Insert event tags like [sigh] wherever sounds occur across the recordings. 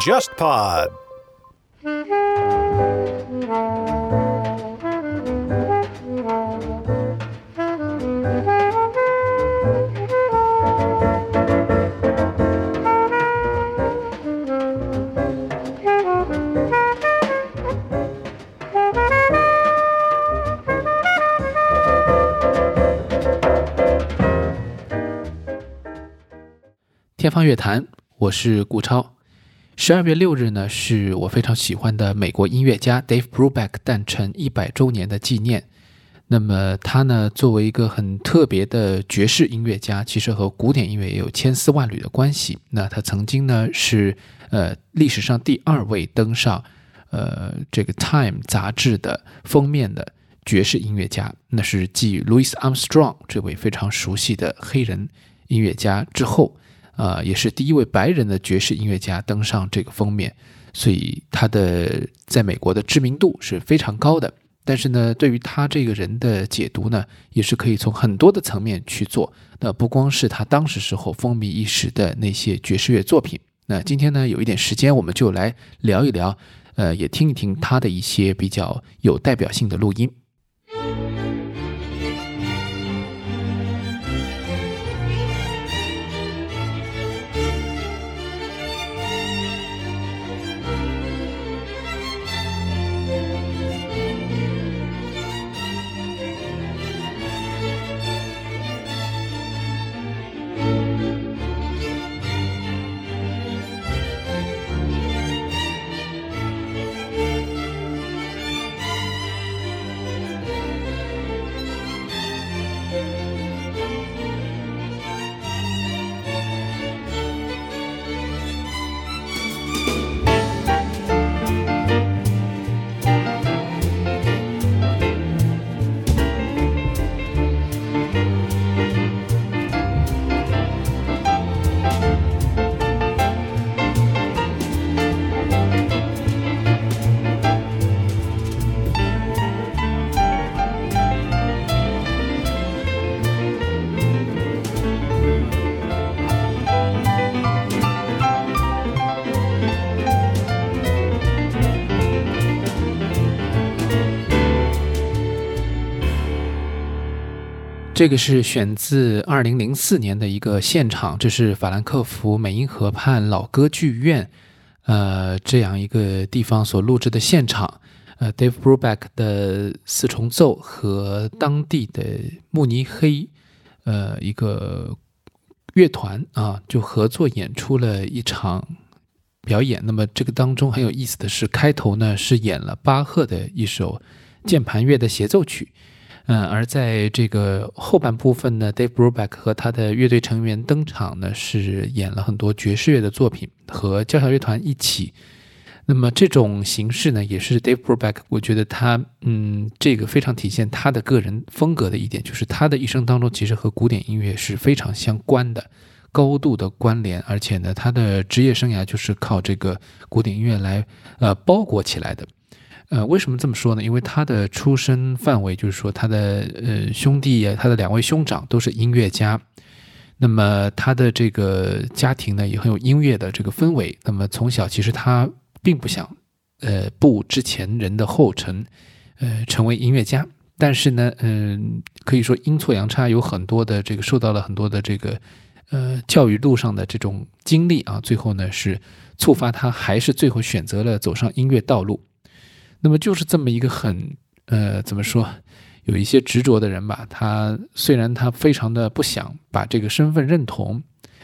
JustPod。天方乐坛，我是顾超。十二月六日呢，是我非常喜欢的美国音乐家 Dave Brubeck 诞辰一百周年的纪念。那么他呢，作为一个很特别的爵士音乐家，其实和古典音乐也有千丝万缕的关系。那他曾经呢，是呃历史上第二位登上呃这个 Time 杂志的封面的爵士音乐家，那是继 Louis Armstrong 这位非常熟悉的黑人音乐家之后。啊，也是第一位白人的爵士音乐家登上这个封面，所以他的在美国的知名度是非常高的。但是呢，对于他这个人的解读呢，也是可以从很多的层面去做。那不光是他当时时候风靡一时的那些爵士乐作品。那今天呢，有一点时间，我们就来聊一聊，呃，也听一听他的一些比较有代表性的录音。这个是选自二零零四年的一个现场，这是法兰克福美因河畔老歌剧院，呃，这样一个地方所录制的现场。呃，Dave Brubeck 的四重奏和当地的慕尼黑，呃，一个乐团啊，就合作演出了一场表演。那么这个当中很有意思的是，开头呢是演了巴赫的一首键盘乐的协奏曲。嗯，而在这个后半部分呢，Dave Brubeck 和他的乐队成员登场呢，是演了很多爵士乐的作品，和交响乐团一起。那么这种形式呢，也是 Dave Brubeck，我觉得他，嗯，这个非常体现他的个人风格的一点，就是他的一生当中其实和古典音乐是非常相关的，高度的关联，而且呢，他的职业生涯就是靠这个古典音乐来，呃，包裹起来的。呃，为什么这么说呢？因为他的出身范围就是说，他的呃兄弟，他的两位兄长都是音乐家。那么他的这个家庭呢，也很有音乐的这个氛围。那么从小其实他并不想呃步之前人的后尘，呃成为音乐家。但是呢，嗯，可以说阴错阳差，有很多的这个受到了很多的这个呃教育路上的这种经历啊，最后呢是触发他还是最后选择了走上音乐道路。那么就是这么一个很呃，怎么说，有一些执着的人吧。他虽然他非常的不想把这个身份认同，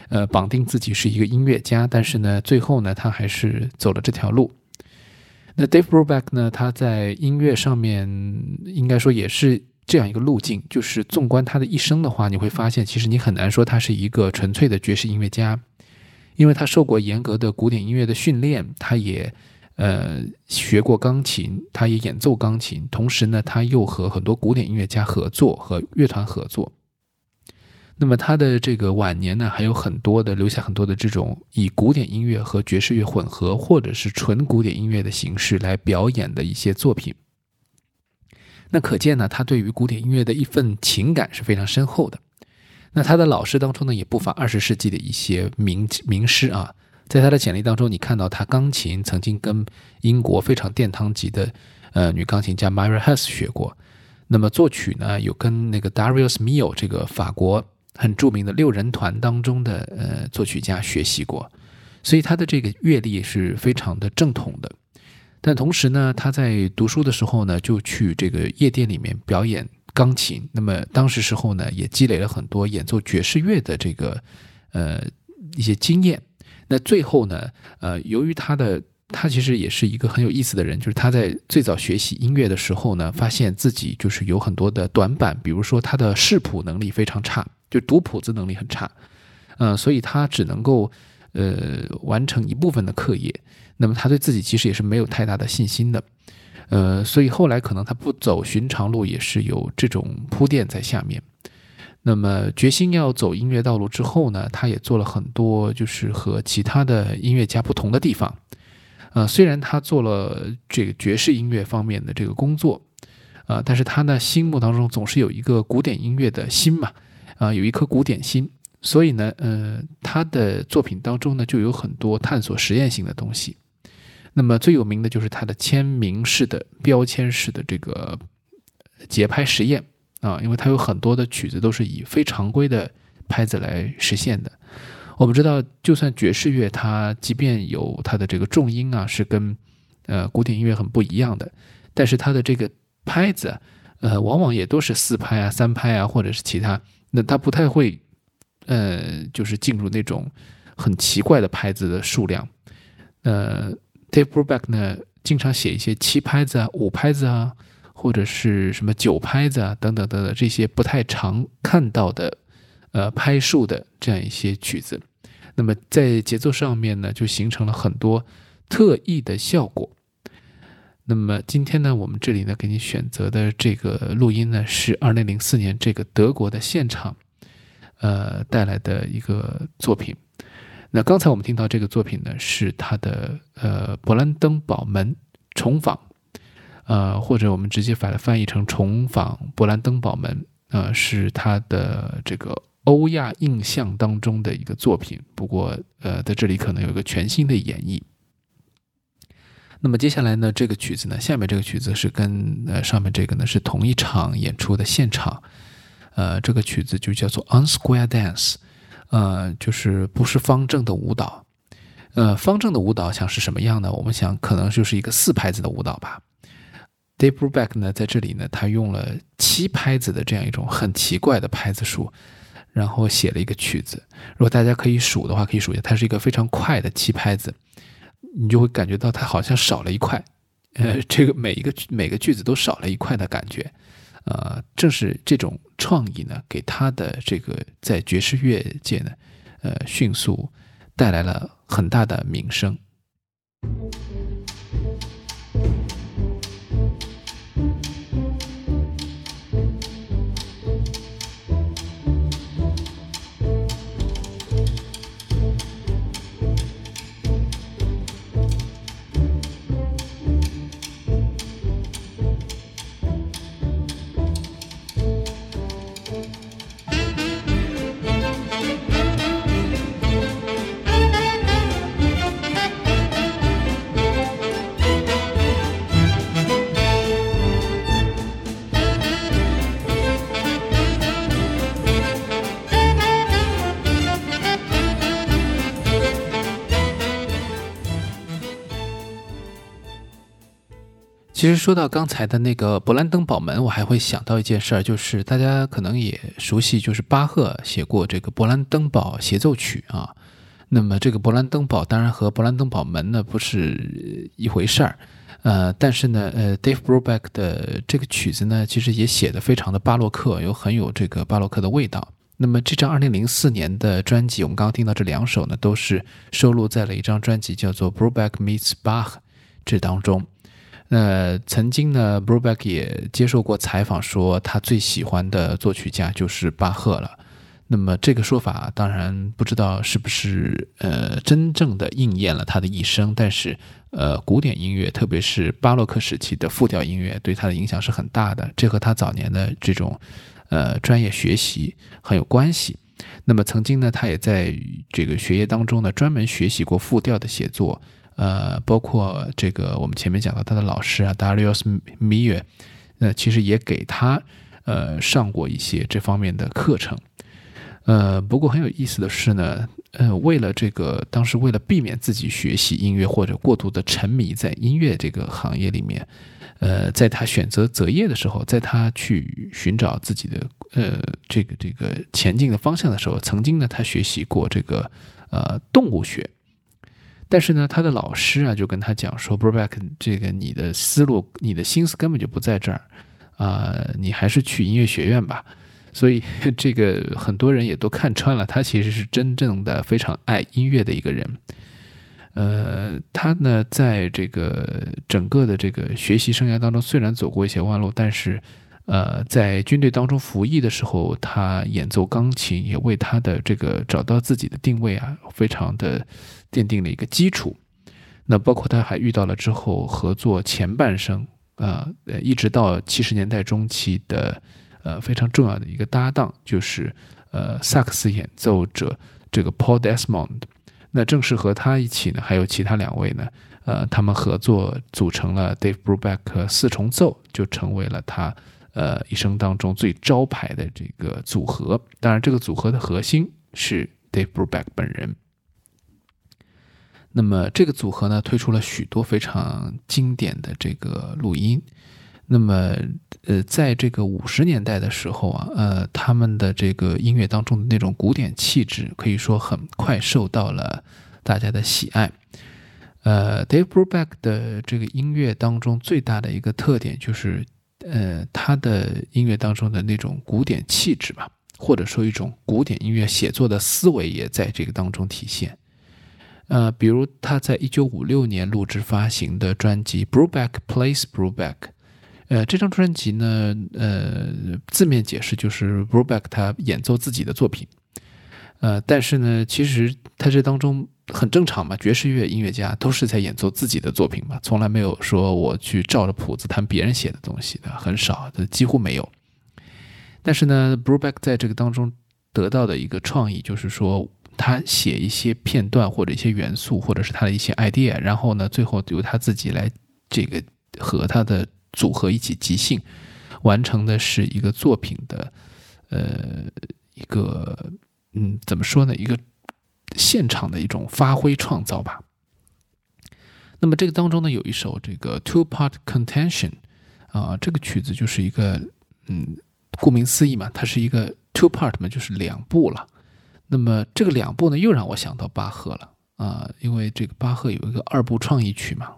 呃，绑定自己是一个音乐家，但是呢，最后呢，他还是走了这条路。那 Dave Brubeck 呢，他在音乐上面应该说也是这样一个路径。就是纵观他的一生的话，你会发现，其实你很难说他是一个纯粹的爵士音乐家，因为他受过严格的古典音乐的训练，他也。呃，学过钢琴，他也演奏钢琴，同时呢，他又和很多古典音乐家合作，和乐团合作。那么他的这个晚年呢，还有很多的留下很多的这种以古典音乐和爵士乐混合，或者是纯古典音乐的形式来表演的一些作品。那可见呢，他对于古典音乐的一份情感是非常深厚的。那他的老师当中呢，也不乏二十世纪的一些名名师啊。在他的简历当中，你看到他钢琴曾经跟英国非常殿堂级的呃女钢琴家 Mary Hess 学过。那么作曲呢，有跟那个 Darius Mil 这个法国很著名的六人团当中的呃作曲家学习过。所以他的这个阅历是非常的正统的。但同时呢，他在读书的时候呢，就去这个夜店里面表演钢琴。那么当时时候呢，也积累了很多演奏爵士乐的这个呃一些经验。那最后呢，呃，由于他的他其实也是一个很有意思的人，就是他在最早学习音乐的时候呢，发现自己就是有很多的短板，比如说他的视谱能力非常差，就读谱子能力很差，嗯，所以他只能够呃完成一部分的课业。那么他对自己其实也是没有太大的信心的，呃，所以后来可能他不走寻常路，也是有这种铺垫在下面。那么决心要走音乐道路之后呢，他也做了很多就是和其他的音乐家不同的地方。呃，虽然他做了这个爵士音乐方面的这个工作，啊，但是他呢心目当中总是有一个古典音乐的心嘛，啊，有一颗古典心，所以呢，呃，他的作品当中呢就有很多探索实验性的东西。那么最有名的就是他的签名式的标签式的这个节拍实验。啊，因为它有很多的曲子都是以非常规的拍子来实现的。我们知道，就算爵士乐，它即便有它的这个重音啊，是跟呃古典音乐很不一样的，但是它的这个拍子，呃，往往也都是四拍啊、三拍啊，或者是其他。那它不太会，呃，就是进入那种很奇怪的拍子的数量。呃，Dave Brubeck 呢，经常写一些七拍子啊、五拍子啊。或者是什么九拍子啊，等等等等，这些不太常看到的，呃，拍数的这样一些曲子，那么在节奏上面呢，就形成了很多特异的效果。那么今天呢，我们这里呢给你选择的这个录音呢，是二零零四年这个德国的现场，呃带来的一个作品。那刚才我们听到这个作品呢，是他的呃勃兰登堡门重访。呃，或者我们直接把它翻译成重访勃兰登堡门，呃，是他的这个欧亚印象当中的一个作品。不过，呃，在这里可能有一个全新的演绎。那么接下来呢，这个曲子呢，下面这个曲子是跟呃上面这个呢是同一场演出的现场。呃，这个曲子就叫做 Unsquare Dance，呃，就是不是方正的舞蹈。呃，方正的舞蹈想是什么样呢？我们想可能就是一个四拍子的舞蹈吧。Dave Brubeck 呢，在这里呢，他用了七拍子的这样一种很奇怪的拍子数，然后写了一个曲子。如果大家可以数的话，可以数一下，它是一个非常快的七拍子，你就会感觉到它好像少了一块，呃，这个每一个每个句子都少了一块的感觉。呃，正是这种创意呢，给他的这个在爵士乐界呢，呃，迅速带来了很大的名声。其实说到刚才的那个勃兰登堡门，我还会想到一件事儿，就是大家可能也熟悉，就是巴赫写过这个勃兰登堡协奏曲啊。那么这个勃兰登堡当然和勃兰登堡门呢不是一回事儿，呃，但是呢，呃，Dave Brubeck 的这个曲子呢，其实也写的非常的巴洛克，有很有这个巴洛克的味道。那么这张2004年的专辑，我们刚刚听到这两首呢，都是收录在了一张专辑叫做 Brubeck Meets Bach 这当中。那曾经呢，Brubeck 也接受过采访，说他最喜欢的作曲家就是巴赫了。那么这个说法当然不知道是不是呃真正的应验了他的一生，但是呃古典音乐，特别是巴洛克时期的复调音乐，对他的影响是很大的。这和他早年的这种呃专业学习很有关系。那么曾经呢，他也在这个学业当中呢，专门学习过复调的写作，呃，包括这个我们前面讲到他的老师啊，Darius m i r 那其实也给他呃上过一些这方面的课程。呃，不过很有意思的是呢，呃，为了这个，当时为了避免自己学习音乐或者过度的沉迷在音乐这个行业里面，呃，在他选择择业的时候，在他去寻找自己的呃这个这个前进的方向的时候，曾经呢，他学习过这个呃动物学，但是呢，他的老师啊就跟他讲说 b r o b a c k 这个你的思路、你的心思根本就不在这儿啊，你还是去音乐学院吧。所以，[laughs] 这个很多人也都看穿了，他其实是真正的非常爱音乐的一个人。呃，他呢，在这个整个的这个学习生涯当中，虽然走过一些弯路，但是，呃，在军队当中服役的时候，他演奏钢琴，也为他的这个找到自己的定位啊，非常的奠定了一个基础。那包括他还遇到了之后合作前半生啊，呃，一直到七十年代中期的。呃，非常重要的一个搭档就是呃萨克斯演奏者这个 Paul Desmond，那正是和他一起呢，还有其他两位呢，呃，他们合作组成了 Dave Brubeck 四重奏，就成为了他呃一生当中最招牌的这个组合。当然，这个组合的核心是 Dave Brubeck 本人。那么这个组合呢，推出了许多非常经典的这个录音。那么，呃，在这个五十年代的时候啊，呃，他们的这个音乐当中的那种古典气质，可以说很快受到了大家的喜爱。呃，Dave Brubeck 的这个音乐当中最大的一个特点就是，呃，他的音乐当中的那种古典气质吧，或者说一种古典音乐写作的思维也在这个当中体现。呃，比如他在一九五六年录制发行的专辑《Brubeck Plays Brubeck》。呃，这张专辑呢，呃，字面解释就是 Brubeck 他演奏自己的作品，呃，但是呢，其实他这当中很正常嘛，爵士乐音乐家都是在演奏自己的作品嘛，从来没有说我去照着谱子弹别人写的东西的，很少，几乎没有。但是呢，Brubeck 在这个当中得到的一个创意，就是说他写一些片段或者一些元素，或者是他的一些 idea，然后呢，最后由他自己来这个和他的。组合一起即兴完成的是一个作品的，呃，一个嗯，怎么说呢？一个现场的一种发挥创造吧。那么这个当中呢，有一首这个 Two Part Contention 啊，这个曲子就是一个嗯，顾名思义嘛，它是一个 Two Part 嘛，就是两部了。那么这个两部呢，又让我想到巴赫了啊，因为这个巴赫有一个二部创意曲嘛。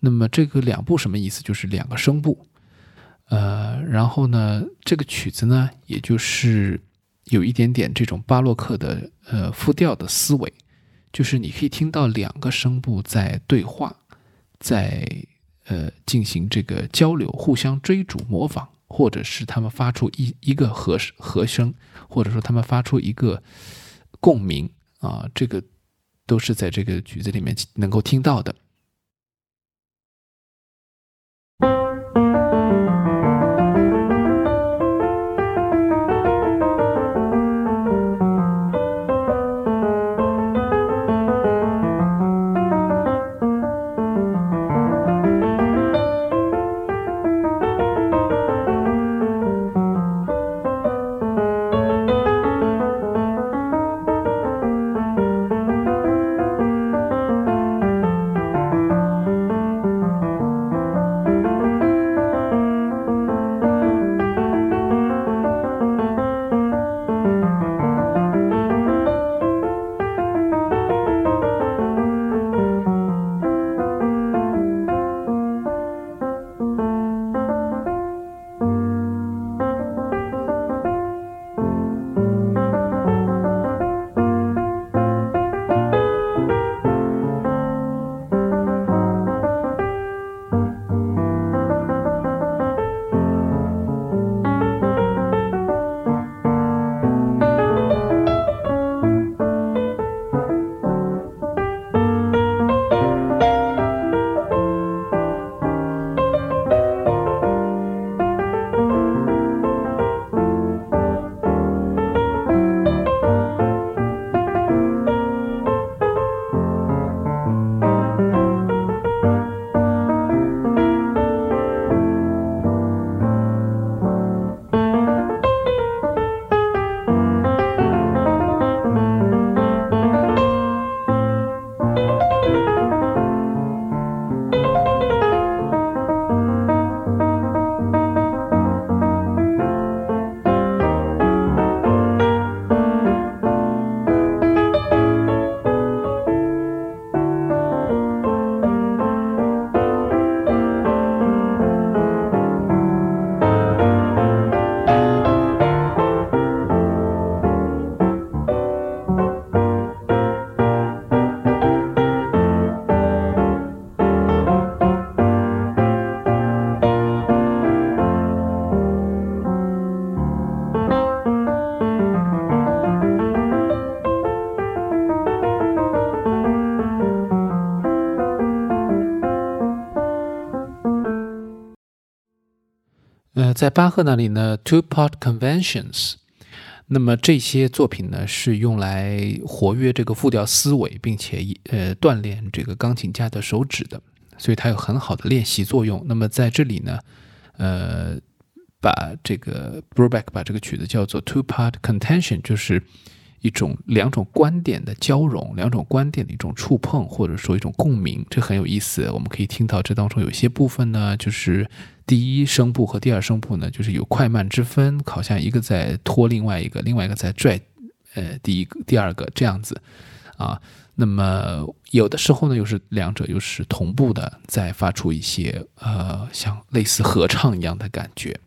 那么这个两部什么意思？就是两个声部，呃，然后呢，这个曲子呢，也就是有一点点这种巴洛克的呃复调的思维，就是你可以听到两个声部在对话，在呃进行这个交流，互相追逐、模仿，或者是他们发出一一个和和声，或者说他们发出一个共鸣啊，这个都是在这个曲子里面能够听到的。在巴赫那里呢，Two-Part Conventions，那么这些作品呢是用来活跃这个复调思维，并且呃锻炼这个钢琴家的手指的，所以它有很好的练习作用。那么在这里呢，呃，把这个 Brubeck 把这个曲子叫做 Two-Part Contention，就是。一种两种观点的交融，两种观点的一种触碰，或者说一种共鸣，这很有意思。我们可以听到这当中有些部分呢，就是第一声部和第二声部呢，就是有快慢之分，好像一个在拖另外一个，另外一个在拽，呃，第一个、第二个这样子啊。那么有的时候呢，又是两者又是同步的，在发出一些呃，像类似合唱一样的感觉。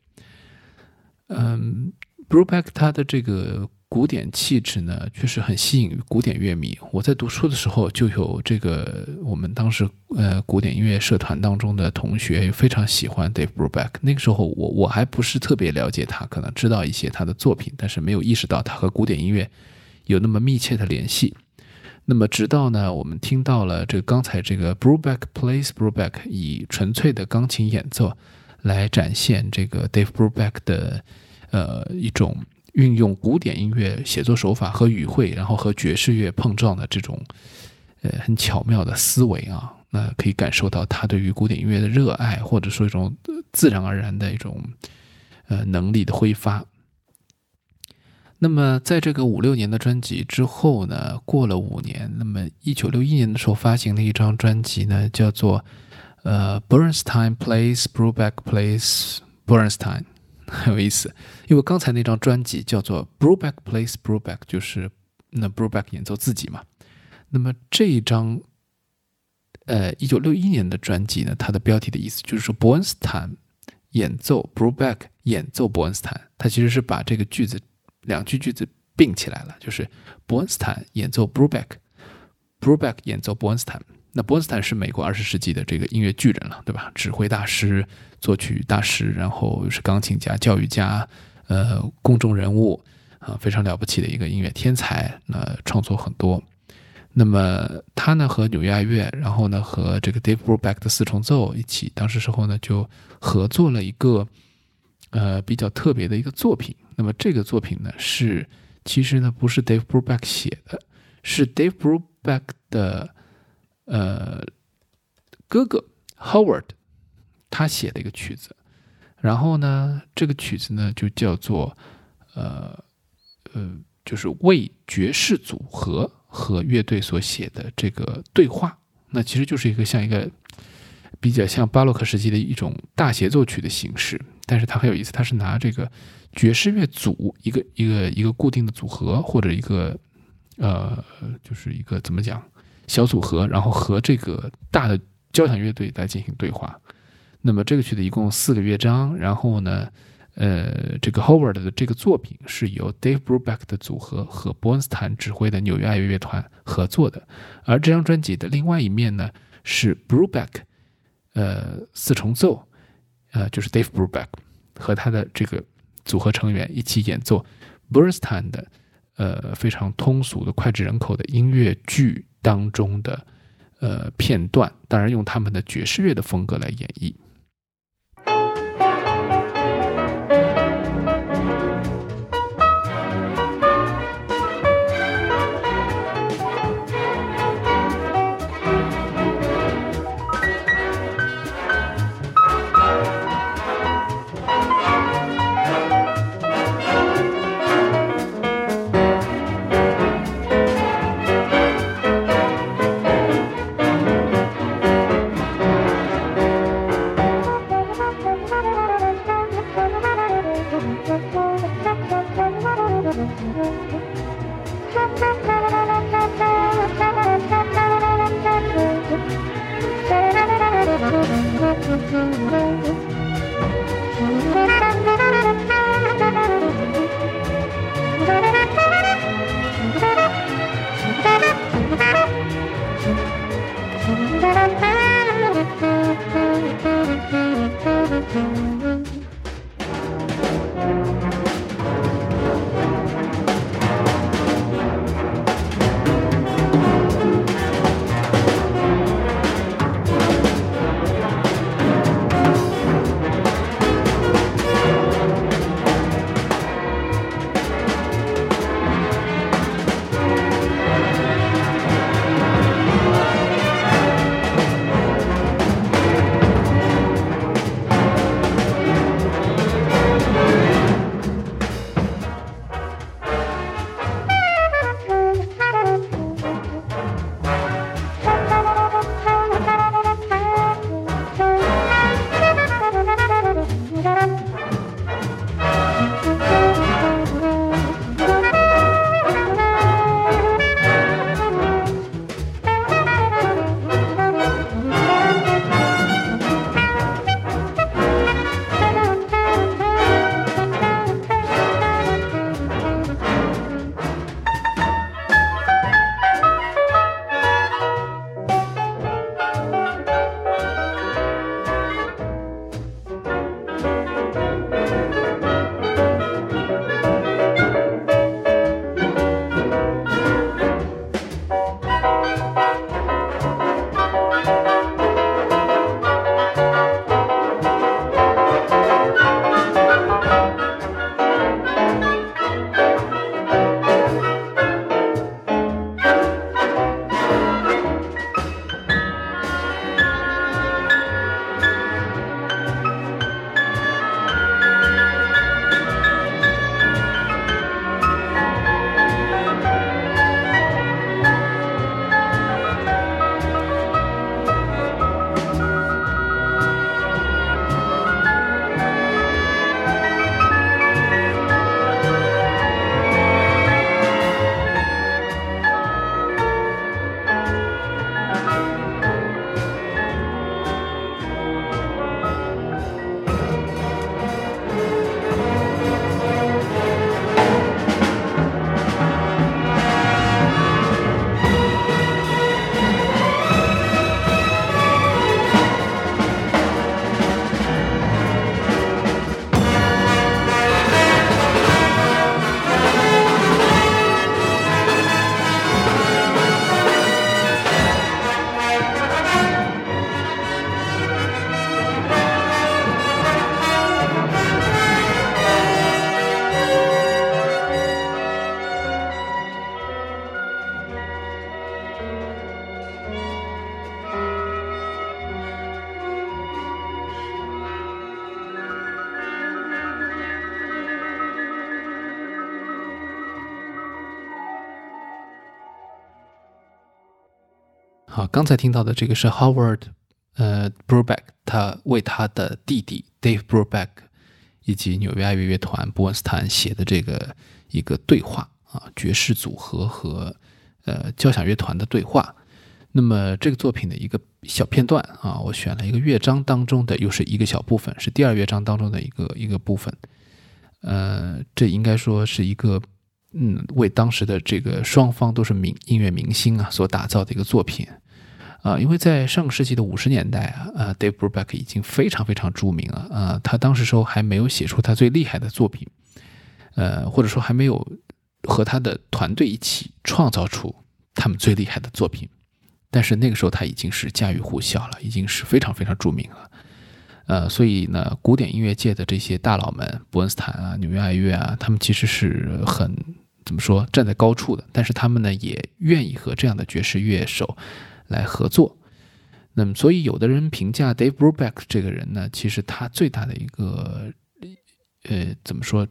嗯，Brubeck 他的这个。古典气质呢，确实很吸引古典乐迷。我在读书的时候，就有这个我们当时呃古典音乐社团当中的同学非常喜欢 Dave Brubeck。那个时候我我还不是特别了解他，可能知道一些他的作品，但是没有意识到他和古典音乐有那么密切的联系。那么直到呢，我们听到了这个刚才这个 Brubeck plays Brubeck，以纯粹的钢琴演奏来展现这个 Dave Brubeck 的呃一种。运用古典音乐写作手法和语汇，然后和爵士乐碰撞的这种，呃，很巧妙的思维啊，那可以感受到他对于古典音乐的热爱，或者说一种自然而然的一种，呃，能力的挥发。那么，在这个五六年的专辑之后呢，过了五年，那么一九六一年的时候发行了一张专辑呢，叫做呃，Bernstein Plays Brubeck Plays Bernstein。很有意思，因为刚才那张专辑叫做《Brubeck Plays Brubeck》，就是那 Brubeck 演奏自己嘛。那么这一张，呃，一九六一年的专辑呢，它的标题的意思就是说伯恩斯坦演奏 Brubeck 演奏伯恩斯坦，它其实是把这个句子两句句子并起来了，就是伯恩斯坦演奏 Brubeck，Brubeck 演奏伯恩斯坦。那伯恩斯坦是美国二十世纪的这个音乐巨人了，对吧？指挥大师、作曲大师，然后又是钢琴家、教育家，呃，公众人物啊，非常了不起的一个音乐天才。那创作很多。那么他呢和纽约爱乐，然后呢和这个 Dave Brubeck 的四重奏一起，当时时候呢就合作了一个呃比较特别的一个作品。那么这个作品呢是其实呢不是 Dave Brubeck 写的，是 Dave Brubeck 的。呃，哥哥 Howard 他写的一个曲子，然后呢，这个曲子呢就叫做呃呃，就是为爵士组合和乐队所写的这个对话。那其实就是一个像一个比较像巴洛克时期的一种大协奏曲的形式，但是它很有意思，它是拿这个爵士乐组一个一个一个固定的组合或者一个呃，就是一个怎么讲？小组合，然后和这个大的交响乐队来进行对话。那么这个曲子一共四个乐章，然后呢，呃，这个 Howard 的这个作品是由 Dave Brubeck 的组合和伯恩斯坦指挥的纽约爱乐乐团合作的。而这张专辑的另外一面呢，是 Brubeck，呃，四重奏，呃，就是 Dave Brubeck 和他的这个组合成员一起演奏 Bernstein 的，呃，非常通俗的脍炙人口的音乐剧。当中的呃片段，当然用他们的爵士乐的风格来演绎。刚才听到的这个是 Howard 呃 Brubeck，他为他的弟弟 Dave Brubeck 以及纽约爱乐乐团伯恩斯坦写的这个一个对话啊，爵士组合和呃交响乐团的对话。那么这个作品的一个小片段啊，我选了一个乐章当中的，又是一个小部分，是第二乐章当中的一个一个部分。呃，这应该说是一个嗯，为当时的这个双方都是明音乐明星啊所打造的一个作品啊。因为在上个世纪的五十年代啊，呃，Dave Brubeck 已经非常非常著名了啊。他当时时候还没有写出他最厉害的作品，呃，或者说还没有和他的团队一起创造出他们最厉害的作品。但是那个时候他已经是家喻户晓了，已经是非常非常著名了，呃，所以呢，古典音乐界的这些大佬们，伯恩斯坦啊、纽约爱乐啊，他们其实是很怎么说站在高处的，但是他们呢也愿意和这样的爵士乐手来合作。那么，所以有的人评价 Dave Brubeck 这个人呢，其实他最大的一个呃怎么说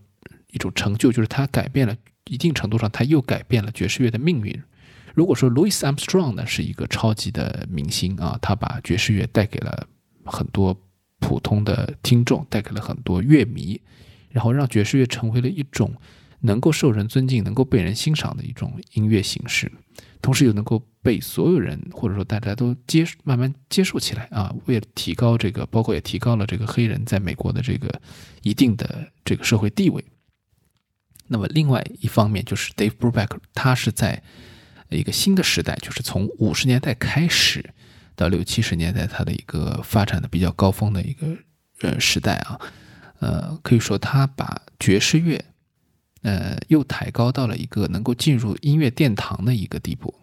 一种成就，就是他改变了一定程度上，他又改变了爵士乐的命运。如果说 Louis Armstrong 呢是一个超级的明星啊，他把爵士乐带给了很多普通的听众，带给了很多乐迷，然后让爵士乐成为了一种能够受人尊敬、能够被人欣赏的一种音乐形式，同时又能够被所有人或者说大家都接慢慢接受起来啊。为了提高这个，包括也提高了这个黑人在美国的这个一定的这个社会地位。那么另外一方面就是 Dave Brubeck，他是在一个新的时代，就是从五十年代开始到六七十年代，他的一个发展的比较高峰的一个呃时代啊，呃，可以说他把爵士乐，呃，又抬高到了一个能够进入音乐殿堂的一个地步。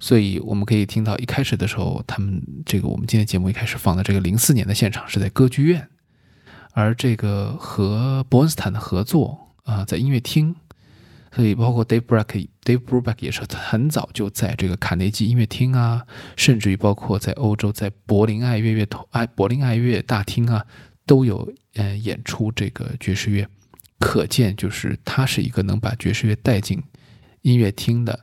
所以我们可以听到一开始的时候，他们这个我们今天节目一开始放的这个零四年的现场是在歌剧院，而这个和伯恩斯坦的合作啊，在音乐厅。所以，包括 Dave Brubeck，Dave Brubeck 也是很早就在这个卡内基音乐厅啊，甚至于包括在欧洲，在柏林爱乐乐团、爱柏林爱乐大厅啊，都有呃演出这个爵士乐。可见，就是他是一个能把爵士乐带进音乐厅的，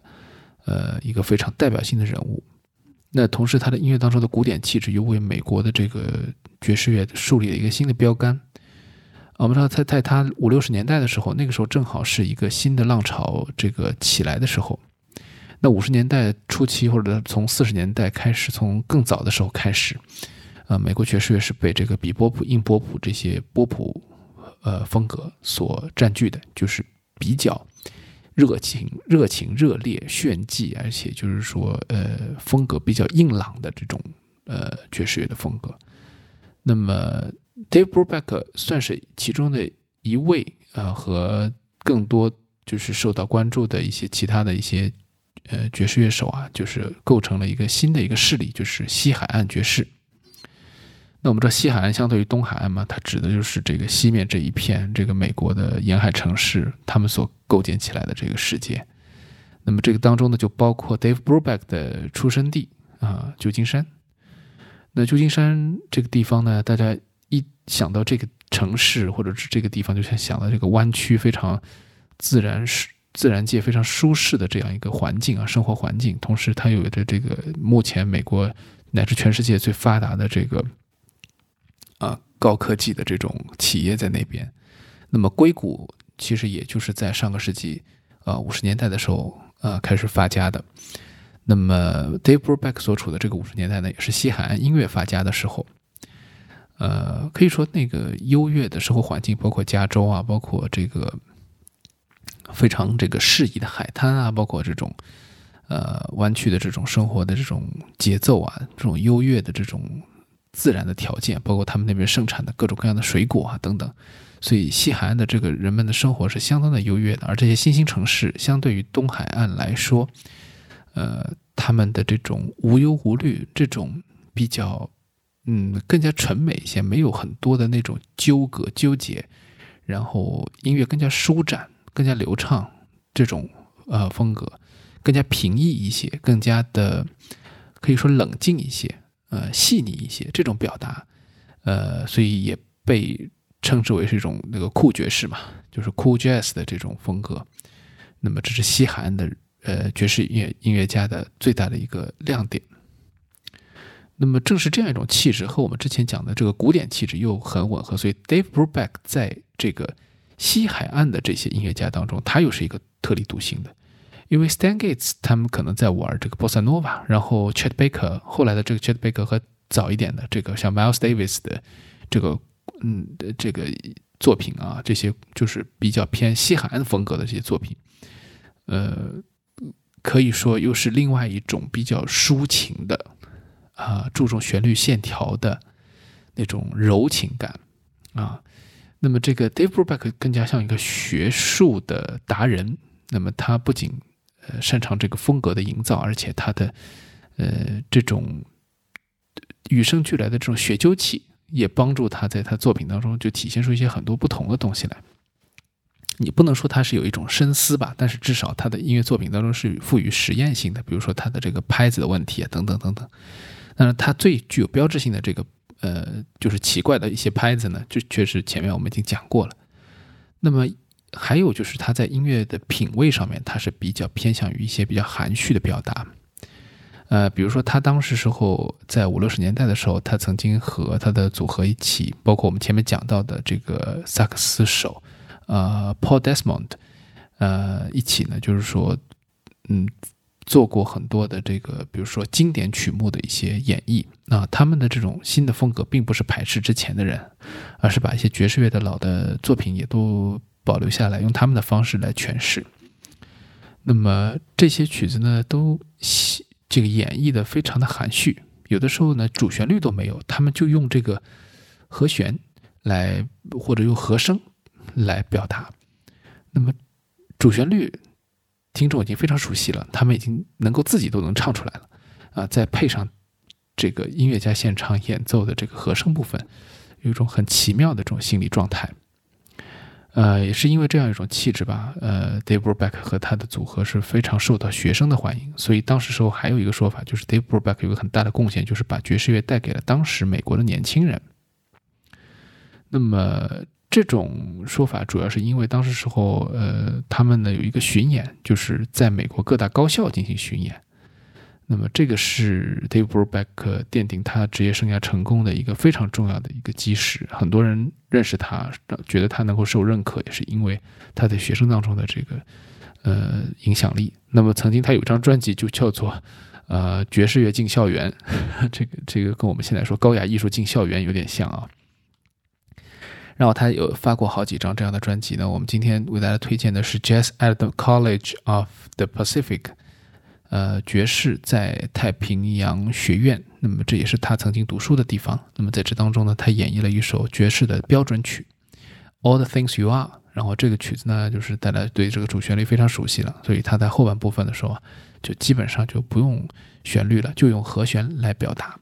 呃，一个非常代表性的人物。那同时，他的音乐当中的古典气质又为美国的这个爵士乐树立了一个新的标杆。我们知道，在在他五六十年代的时候，那个时候正好是一个新的浪潮这个起来的时候。那五十年代初期，或者从四十年代开始，从更早的时候开始，呃，美国爵士乐是被这个比波普、硬波普这些波普呃风格所占据的，就是比较热情、热情、热烈、炫技，而且就是说呃风格比较硬朗的这种呃爵士乐的风格。那么。Dave Brubeck 算是其中的一位，呃，和更多就是受到关注的一些其他的一些呃爵士乐手啊，就是构成了一个新的一个势力，就是西海岸爵士。那我们知道西海岸相对于东海岸嘛，它指的就是这个西面这一片这个美国的沿海城市，他们所构建起来的这个世界。那么这个当中呢，就包括 Dave Brubeck 的出生地啊，旧金山。那旧金山这个地方呢，大家一。想到这个城市或者是这个地方，就像想到这个湾区非常自然、自然界非常舒适的这样一个环境啊，生活环境。同时，它有着这个目前美国乃至全世界最发达的这个啊高科技的这种企业在那边。那么，硅谷其实也就是在上个世纪啊五十年代的时候啊开始发家的。那么，Dave Brubeck 所处的这个五十年代呢，也是西海岸音乐发家的时候。呃，可以说那个优越的生活环境，包括加州啊，包括这个非常这个适宜的海滩啊，包括这种呃弯曲的这种生活的这种节奏啊，这种优越的这种自然的条件，包括他们那边盛产的各种各样的水果啊等等，所以西海岸的这个人们的生活是相当的优越的。而这些新兴城市相对于东海岸来说，呃，他们的这种无忧无虑，这种比较。嗯，更加纯美一些，没有很多的那种纠葛纠结，然后音乐更加舒展、更加流畅，这种呃风格更加平易一些，更加的可以说冷静一些，呃细腻一些，这种表达，呃，所以也被称之为是一种那个酷爵士嘛，就是 cool jazz 的这种风格。那么这是西海岸的呃爵士音乐音乐家的最大的一个亮点。那么正是这样一种气质和我们之前讲的这个古典气质又很吻合，所以 Dave Brubeck 在这个西海岸的这些音乐家当中，他又是一个特立独行的。因为 Stan Gates 他们可能在玩这个 Bossa Nova，然后 Chet Baker 后来的这个 Chet Baker 和早一点的这个像 Miles Davis 的这个嗯的这个作品啊，这些就是比较偏西海岸风格的这些作品，呃，可以说又是另外一种比较抒情的啊，注重旋律线条的那种柔情感啊。那么这个 Dave Brubeck 更加像一个学术的达人，那么他不仅呃，擅长这个风格的营造，而且他的，呃，这种与生俱来的这种学究气，也帮助他在他作品当中就体现出一些很多不同的东西来。你不能说他是有一种深思吧，但是至少他的音乐作品当中是赋予实验性的，比如说他的这个拍子的问题啊，等等等等。那他最具有标志性的这个，呃，就是奇怪的一些拍子呢，就确实前面我们已经讲过了。那么。还有就是他在音乐的品味上面，他是比较偏向于一些比较含蓄的表达，呃，比如说他当时时候在五六十年代的时候，他曾经和他的组合一起，包括我们前面讲到的这个萨克斯手，呃，Paul Desmond，呃，一起呢，就是说，嗯，做过很多的这个，比如说经典曲目的一些演绎。那他们的这种新的风格，并不是排斥之前的人，而是把一些爵士乐的老的作品也都。保留下来，用他们的方式来诠释。那么这些曲子呢，都这个演绎的非常的含蓄，有的时候呢，主旋律都没有，他们就用这个和弦来，或者用和声来表达。那么主旋律听众已经非常熟悉了，他们已经能够自己都能唱出来了啊！再配上这个音乐家现场演奏的这个和声部分，有一种很奇妙的这种心理状态。呃，也是因为这样一种气质吧，呃，Dave Brubeck 和他的组合是非常受到学生的欢迎，所以当时时候还有一个说法，就是 Dave Brubeck 有个很大的贡献，就是把爵士乐带给了当时美国的年轻人。那么这种说法主要是因为当时时候，呃，他们呢有一个巡演，就是在美国各大高校进行巡演。那么，这个是 Dave Brubeck 奠定他职业生涯成功的一个非常重要的一个基石。很多人认识他，觉得他能够受认可，也是因为他在学生当中的这个呃影响力。那么，曾经他有一张专辑就叫做《呃爵士乐进校园》，[laughs] 这个这个跟我们现在说高雅艺术进校园有点像啊。然后他有发过好几张这样的专辑呢。我们今天为大家推荐的是《Jazz at the College of the Pacific》。呃，爵士在太平洋学院，那么这也是他曾经读书的地方。那么在这当中呢，他演绎了一首爵士的标准曲《All the Things You Are》。然后这个曲子呢，就是大家对这个主旋律非常熟悉了，所以他在后半部分的时候，就基本上就不用旋律了，就用和弦来表达。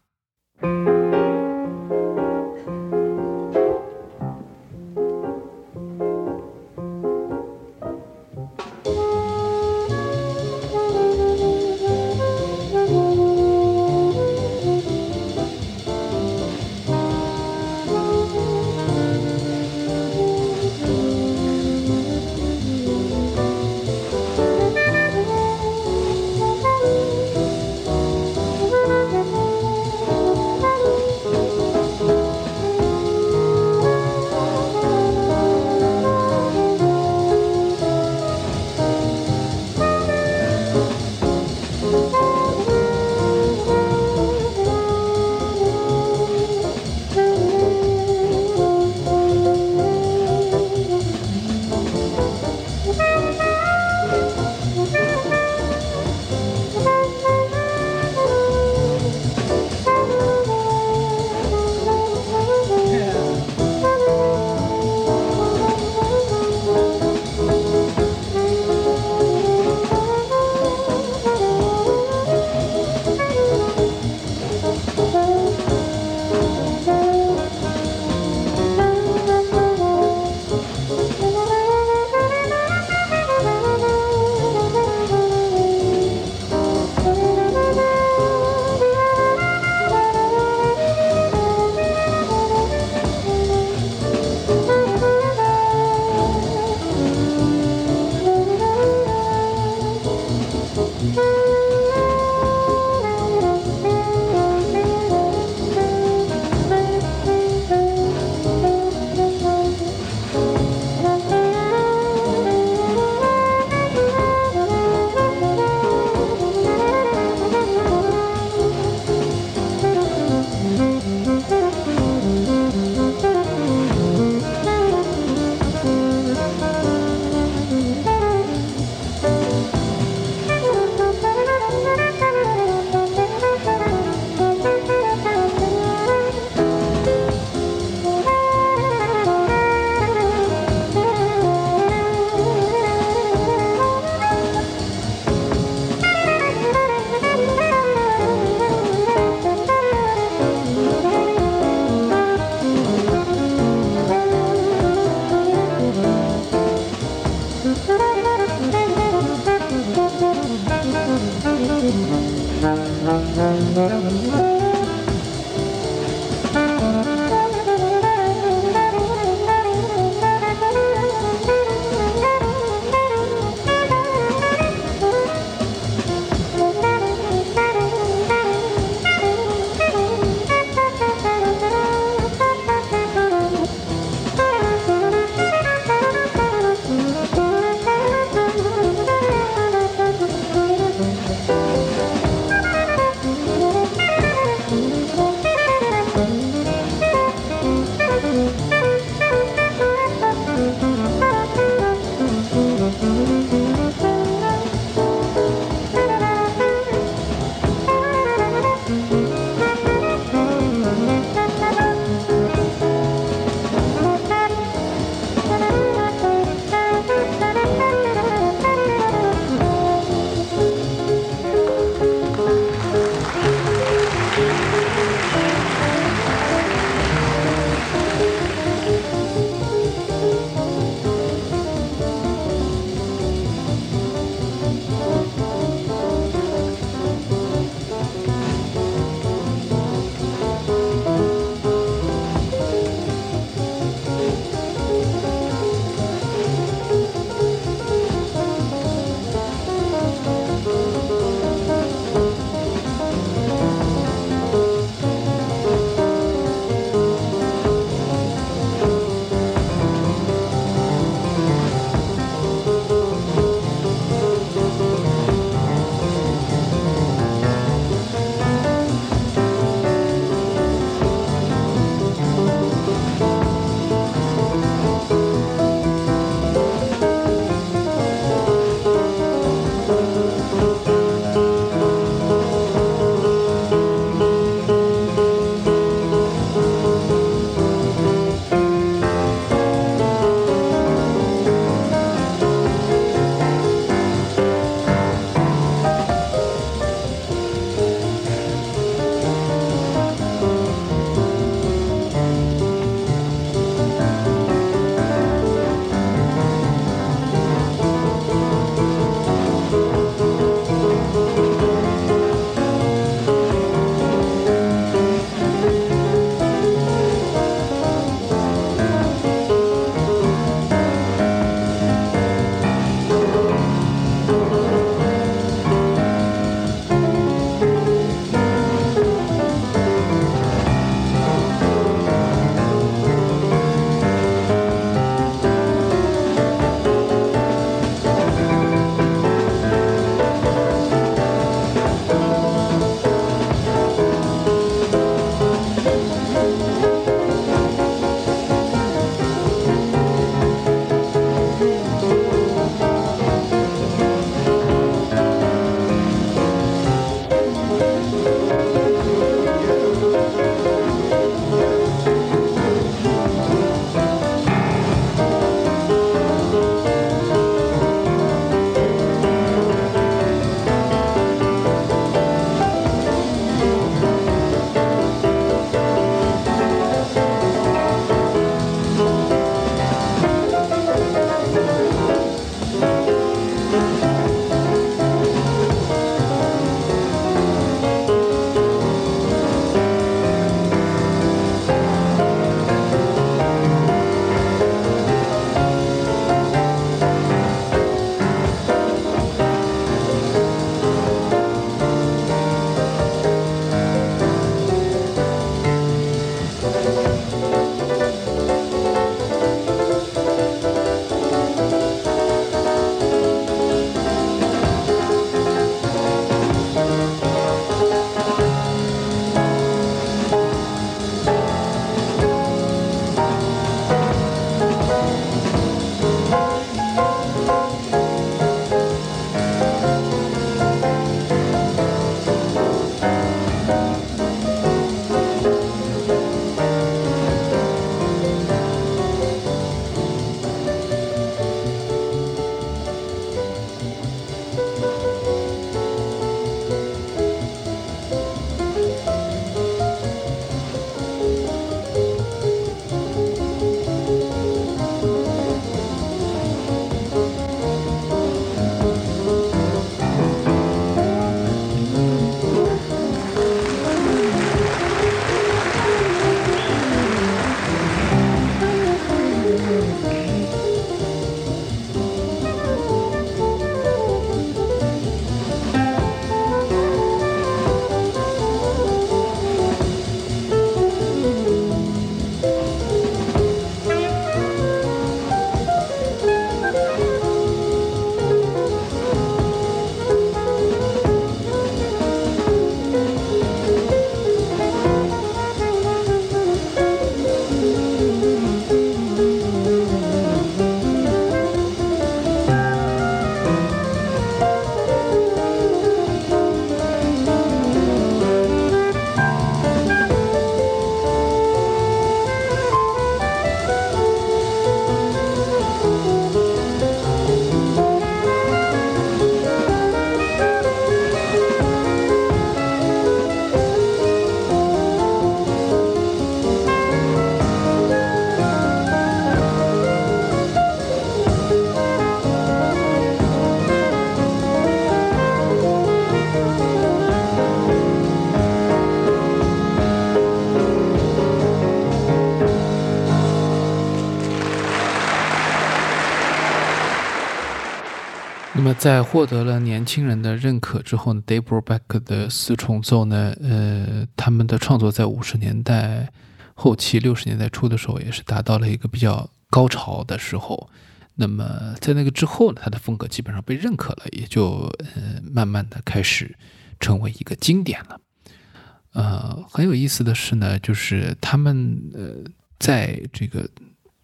在获得了年轻人的认可之后呢，Dave Brubeck 的四重奏呢，呃，他们的创作在五十年代后期、六十年代初的时候也是达到了一个比较高潮的时候。那么在那个之后呢，他的风格基本上被认可了，也就呃慢慢的开始成为一个经典了。呃，很有意思的是呢，就是他们呃在这个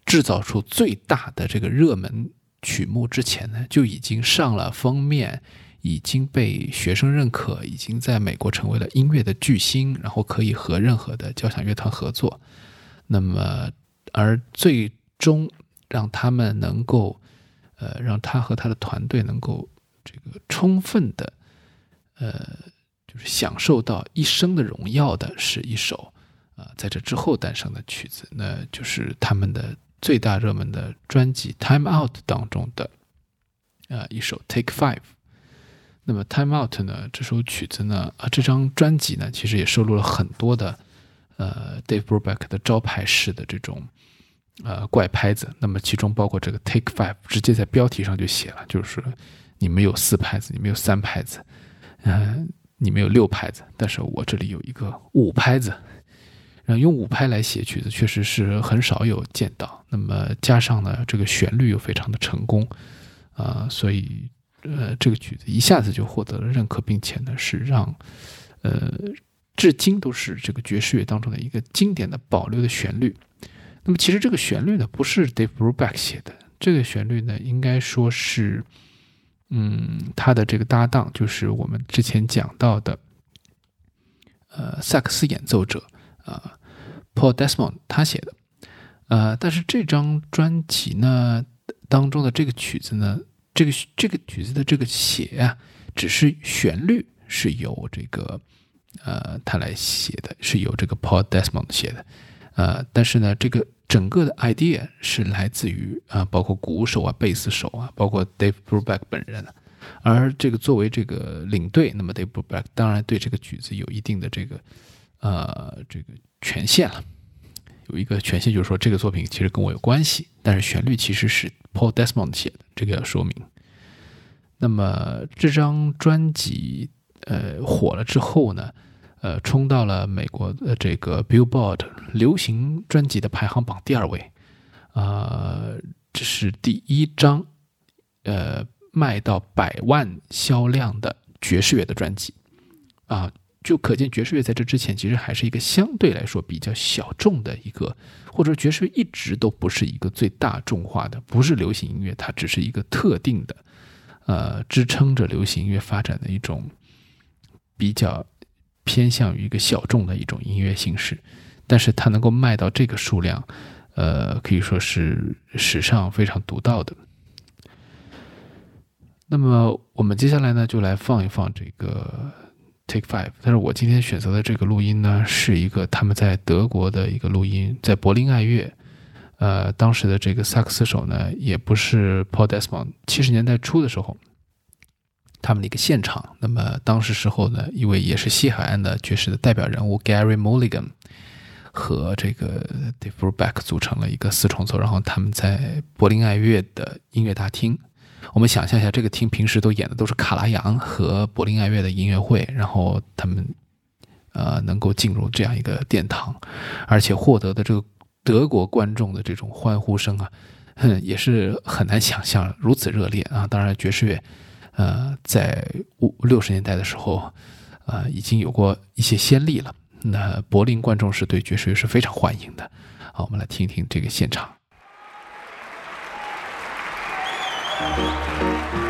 制造出最大的这个热门。曲目之前呢就已经上了封面，已经被学生认可，已经在美国成为了音乐的巨星，然后可以和任何的交响乐团合作。那么，而最终让他们能够，呃，让他和他的团队能够这个充分的，呃，就是享受到一生的荣耀的，是一首啊，在这之后诞生的曲子，那就是他们的。最大热门的专辑《Time Out》当中的，呃，一首《Take Five》。那么《Time Out》呢，这首曲子呢，啊，这张专辑呢，其实也收录了很多的，呃，Dave Brubeck 的招牌式的这种，呃，怪拍子。那么其中包括这个《Take Five》，直接在标题上就写了，就是你们有四拍子，你们有三拍子，嗯，你们有六拍子，但是我这里有一个五拍子。然后用五拍来写曲子，确实是很少有见到。那么加上呢，这个旋律又非常的成功，啊，所以呃，这个曲子一下子就获得了认可，并且呢，是让呃，至今都是这个爵士乐当中的一个经典的保留的旋律。那么其实这个旋律呢，不是 Dave Brubeck 写的，这个旋律呢，应该说是，嗯，他的这个搭档就是我们之前讲到的，呃，萨克斯演奏者啊。Paul Desmond 他写的，呃，但是这张专辑呢当中的这个曲子呢，这个这个曲子的这个写啊，只是旋律是由这个呃他来写的，是由这个 Paul Desmond 写的，呃，但是呢，这个整个的 idea 是来自于啊，包括鼓手啊、贝斯手啊，包括 Dave Brubeck 本人，而这个作为这个领队，那么 Dave Brubeck 当然对这个曲子有一定的这个呃这个。权限了，有一个权限就是说这个作品其实跟我有关系，但是旋律其实是 Paul Desmond 写的，这个要说明。那么这张专辑呃火了之后呢，呃冲到了美国的这个 Billboard 流行专辑的排行榜第二位，啊，这是第一张呃卖到百万销量的爵士乐的专辑啊。就可见爵士乐在这之前其实还是一个相对来说比较小众的一个，或者说爵士乐一直都不是一个最大众化的，不是流行音乐，它只是一个特定的，呃，支撑着流行音乐发展的一种比较偏向于一个小众的一种音乐形式。但是它能够卖到这个数量，呃，可以说是史上非常独到的。那么我们接下来呢，就来放一放这个。Take Five，但是我今天选择的这个录音呢，是一个他们在德国的一个录音，在柏林爱乐，呃，当时的这个萨克斯手呢，也不是 Paul Desmond，七十年代初的时候，他们的一个现场。那么当时时候呢，一位也是西海岸的爵士的代表人物 Gary Mulligan 和这个 Dave Brubeck 组成了一个四重奏，然后他们在柏林爱乐的音乐大厅。我们想象一下，这个厅平时都演的都是卡拉扬和柏林爱乐的音乐会，然后他们，呃，能够进入这样一个殿堂，而且获得的这个德国观众的这种欢呼声啊，哼 [laughs] 也是很难想象如此热烈啊！当然，爵士乐，呃，在五六十年代的时候，呃，已经有过一些先例了。那柏林观众是对爵士乐是非常欢迎的。好，我们来听一听这个现场。Música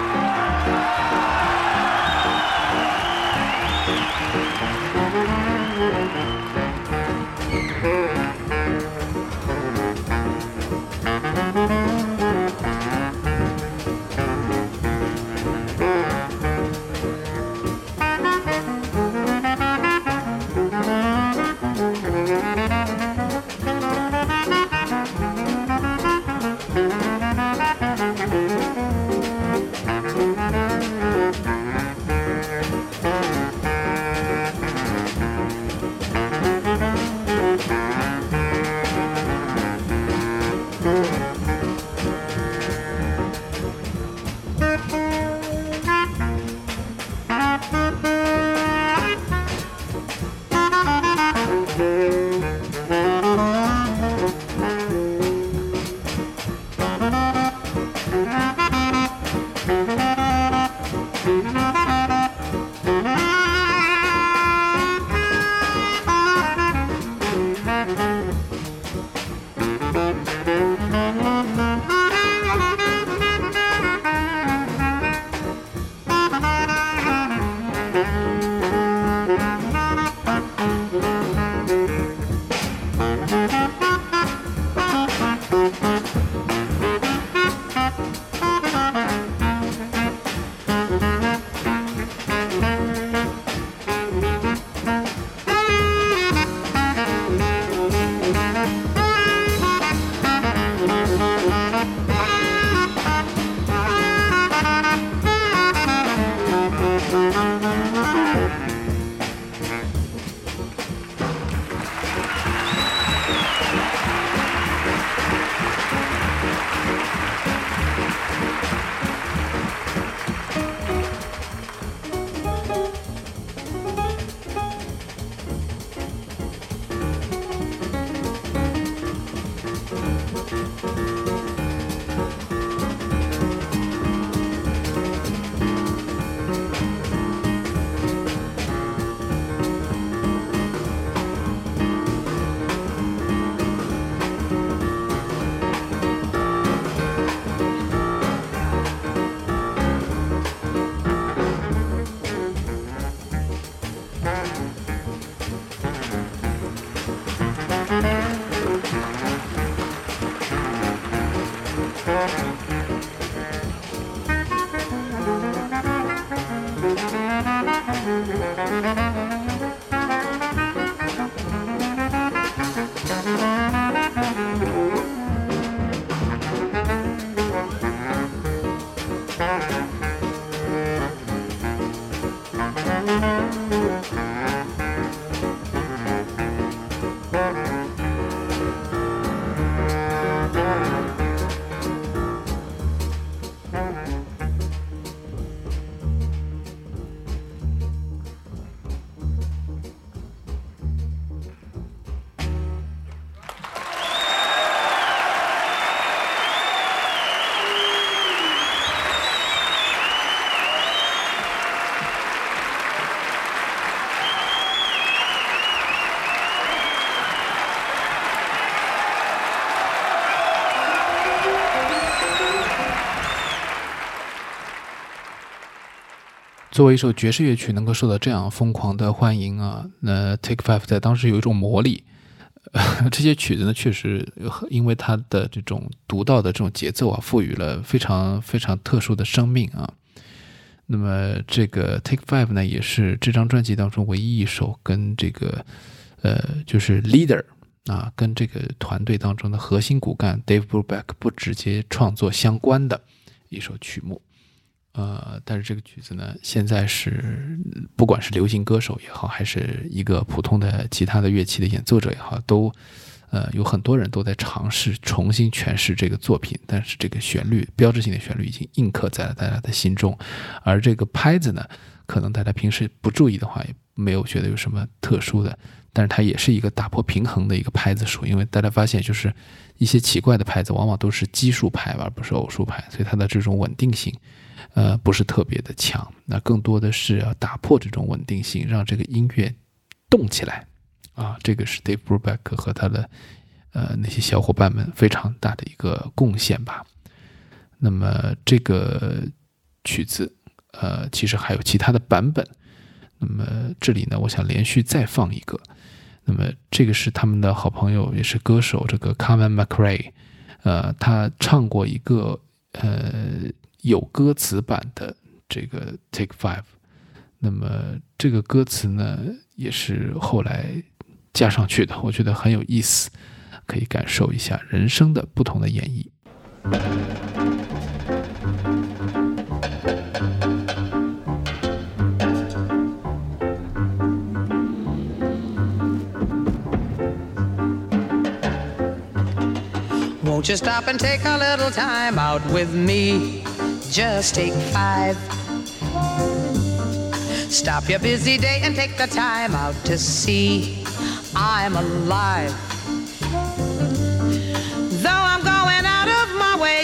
作为一首爵士乐曲，能够受到这样疯狂的欢迎啊，那 Take Five 在当时有一种魔力。[laughs] 这些曲子呢，确实因为它的这种独到的这种节奏啊，赋予了非常非常特殊的生命啊。那么这个 Take Five 呢，也是这张专辑当中唯一一首跟这个呃，就是 Leader 啊，跟这个团队当中的核心骨干 Dave Brubeck 不直接创作相关的一首曲目。呃，但是这个曲子呢，现在是不管是流行歌手也好，还是一个普通的其他的乐器的演奏者也好，都呃有很多人都在尝试重新诠释这个作品。但是这个旋律，标志性的旋律已经印刻在了大家的心中。而这个拍子呢，可能大家平时不注意的话，也没有觉得有什么特殊的。但是它也是一个打破平衡的一个拍子数，因为大家发现就是一些奇怪的拍子，往往都是奇数拍而不是偶数拍，所以它的这种稳定性。呃，不是特别的强，那更多的是要打破这种稳定性，让这个音乐动起来啊！这个是 Dave Brubeck 和他的呃那些小伙伴们非常大的一个贡献吧。那么这个曲子呃，其实还有其他的版本。那么这里呢，我想连续再放一个。那么这个是他们的好朋友，也是歌手这个 Carmen McRae，呃，他唱过一个呃。有歌词版的这个 Take Five，那么这个歌词呢，也是后来加上去的，我觉得很有意思，可以感受一下人生的不同的演绎。Won't you stop and take a little time out with me? Just take five. Stop your busy day and take the time out to see I'm alive.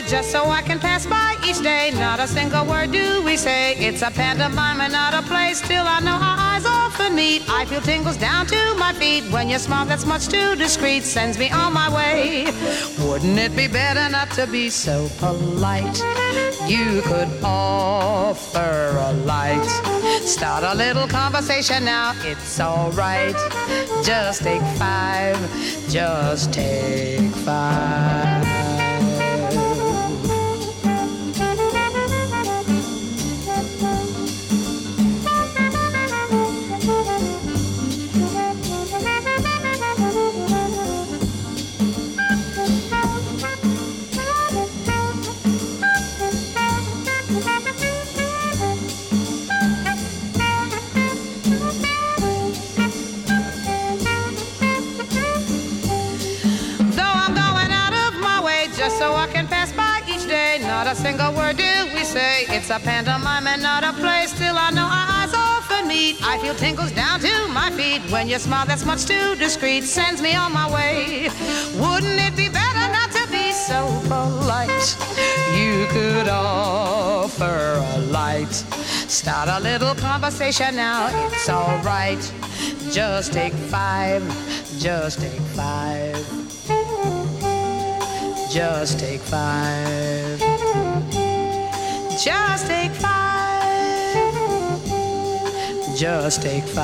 Just so I can pass by each day, not a single word do we say. It's a pantomime and not a play. Still, I know our eyes often meet. I feel tingles down to my feet when your smile that's much too discreet sends me on my way. Wouldn't it be better not to be so polite? You could offer a light. Start a little conversation now, it's alright. Just take five, just take five. Single word do we say. It's a pantomime and not a play. Still, I know our eyes often meet. I feel tingles down to my feet when your smile that's much too discreet sends me on my way. Wouldn't it be better not to be so polite? You could offer a light. Start a little conversation now, it's alright. Just take five, just take five. Just take five. Just take five. Just take five.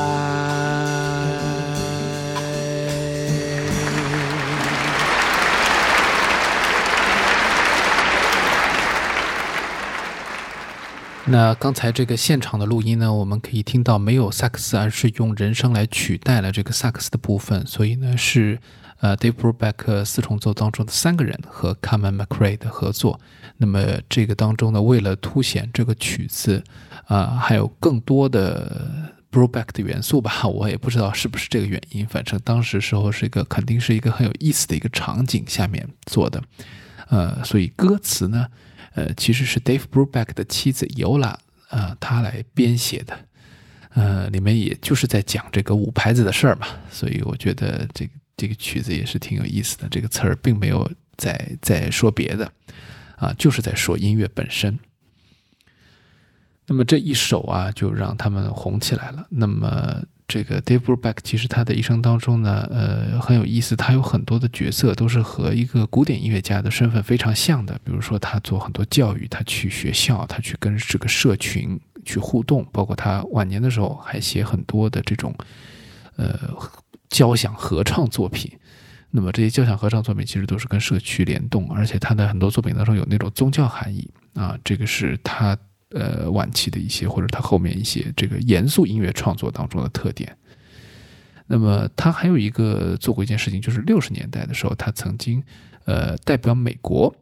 那刚才这个现场的录音呢，我们可以听到没有萨克斯，而是用人声来取代了这个萨克斯的部分，所以呢是呃 Dave Brubeck 四重奏当中的三个人和 Carmen McRae 的合作。那么这个当中呢，为了凸显这个曲子啊、还有更多的 Brubeck 的元素吧，[laughs] 我也不知道是不是这个原因，反正当时时候是一个肯定是一个很有意思的一个场景下面做的，呃，所以歌词呢。呃，其实是 Dave Brubeck 的妻子 Yola，呃，他来编写的，呃，里面也就是在讲这个五牌子的事儿嘛，所以我觉得这个这个曲子也是挺有意思的。这个词儿并没有在在说别的，啊，就是在说音乐本身。那么这一首啊，就让他们红起来了。那么。这个 Dave Brubeck 其实他的一生当中呢，呃，很有意思。他有很多的角色都是和一个古典音乐家的身份非常像的。比如说，他做很多教育，他去学校，他去跟这个社群去互动，包括他晚年的时候还写很多的这种呃交响合唱作品。那么这些交响合唱作品其实都是跟社区联动，而且他的很多作品当中有那种宗教含义啊，这个是他。呃，晚期的一些或者他后面一些这个严肃音乐创作当中的特点。那么他还有一个做过一件事情，就是六十年代的时候，他曾经呃代表美国，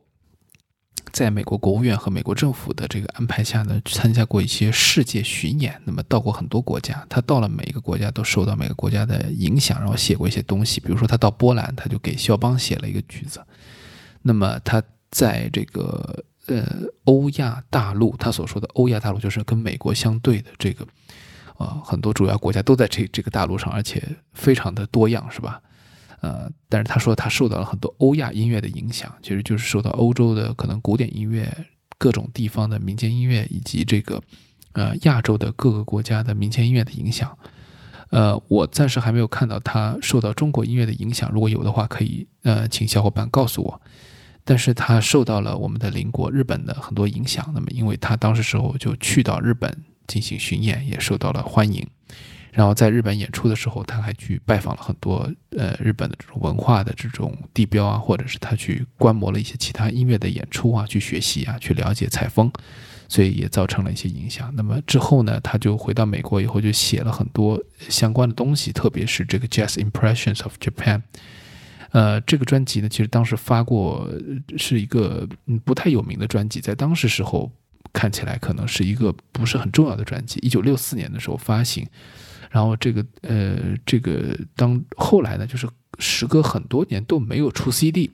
在美国国务院和美国政府的这个安排下呢，参加过一些世界巡演。那么到过很多国家，他到了每一个国家都受到每个国家的影响，然后写过一些东西。比如说他到波兰，他就给肖邦写了一个曲子。那么他在这个。呃，欧亚大陆，他所说的欧亚大陆就是跟美国相对的这个，呃，很多主要国家都在这这个大陆上，而且非常的多样，是吧？呃，但是他说他受到了很多欧亚音乐的影响，其实就是受到欧洲的可能古典音乐、各种地方的民间音乐以及这个呃亚洲的各个国家的民间音乐的影响。呃，我暂时还没有看到他受到中国音乐的影响，如果有的话，可以呃请小伙伴告诉我。但是他受到了我们的邻国日本的很多影响。那么，因为他当时时候就去到日本进行巡演，也受到了欢迎。然后在日本演出的时候，他还去拜访了很多呃日本的这种文化的这种地标啊，或者是他去观摩了一些其他音乐的演出啊，去学习啊，去了解采风，所以也造成了一些影响。那么之后呢，他就回到美国以后，就写了很多相关的东西，特别是这个《Jazz Impressions of Japan》。呃，这个专辑呢，其实当时发过，是一个不太有名的专辑，在当时时候看起来可能是一个不是很重要的专辑。一九六四年的时候发行，然后这个呃这个当后来呢，就是时隔很多年都没有出 CD。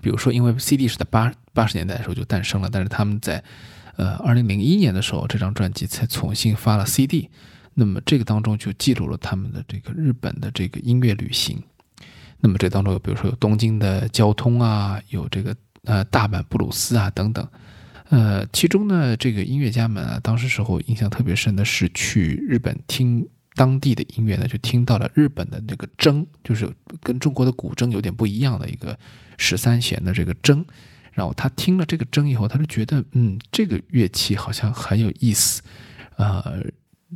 比如说，因为 CD 是在八八十年代的时候就诞生了，但是他们在呃二零零一年的时候，这张专辑才重新发了 CD。那么这个当中就记录了他们的这个日本的这个音乐旅行。那么这当中有，比如说有东京的交通啊，有这个呃大阪布鲁斯啊等等，呃，其中呢这个音乐家们啊，当时时候印象特别深的是去日本听当地的音乐呢，就听到了日本的那个筝，就是跟中国的古筝有点不一样的一个十三弦的这个筝，然后他听了这个筝以后，他就觉得嗯，这个乐器好像很有意思，呃。